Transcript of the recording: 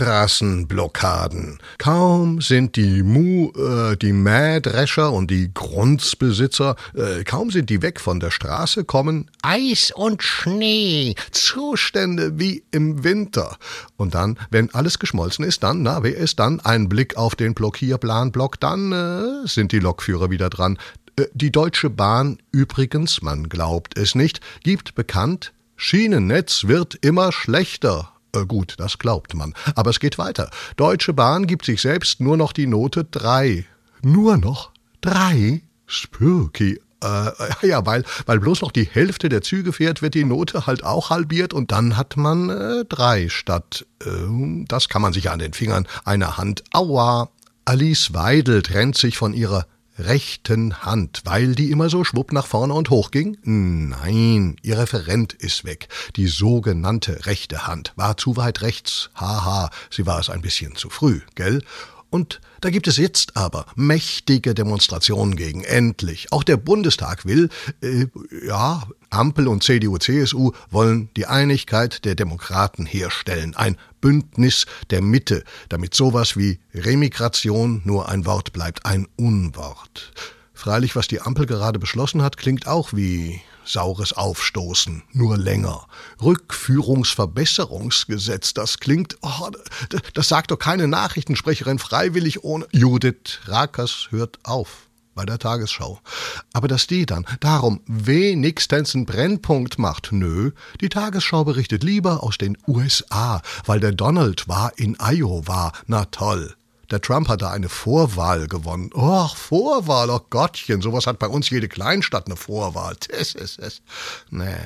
Straßenblockaden. Kaum sind die Mu, äh, die Mähdrescher und die Grundbesitzer, äh, kaum sind die weg von der Straße, kommen Eis und Schnee, Zustände wie im Winter. Und dann, wenn alles geschmolzen ist, dann, na, wer ist dann? Ein Blick auf den Blockierplanblock, dann äh, sind die Lokführer wieder dran. Äh, die Deutsche Bahn übrigens, man glaubt es nicht, gibt bekannt, Schienennetz wird immer schlechter. Äh, gut, das glaubt man. Aber es geht weiter. Deutsche Bahn gibt sich selbst nur noch die Note 3. Nur noch 3? Spooky. Äh, ja, weil, weil bloß noch die Hälfte der Züge fährt, wird die Note halt auch halbiert und dann hat man äh, drei statt, äh, das kann man sich an den Fingern einer Hand. Aua! Alice Weidel trennt sich von ihrer rechten Hand, weil die immer so schwupp nach vorne und hoch ging? Nein, ihr Referent ist weg. Die sogenannte rechte Hand war zu weit rechts. Haha, sie war es ein bisschen zu früh, gell? Und da gibt es jetzt aber mächtige Demonstrationen gegen. Endlich. Auch der Bundestag will, äh, ja, Ampel und CDU, CSU wollen die Einigkeit der Demokraten herstellen. Ein Bündnis der Mitte, damit sowas wie Remigration nur ein Wort bleibt, ein Unwort. Freilich, was die Ampel gerade beschlossen hat, klingt auch wie saures Aufstoßen, nur länger. Rückführungsverbesserungsgesetz, das klingt, oh, das sagt doch keine Nachrichtensprecherin freiwillig ohne. Judith Rakers hört auf bei der Tagesschau. Aber dass die dann darum wenigstens einen Brennpunkt macht, nö, die Tagesschau berichtet lieber aus den USA, weil der Donald war in Iowa, na toll. Der Trump hat da eine Vorwahl gewonnen. Oh, Vorwahl, oh Gottchen, sowas hat bei uns jede Kleinstadt eine Vorwahl. Das ist es. Nee,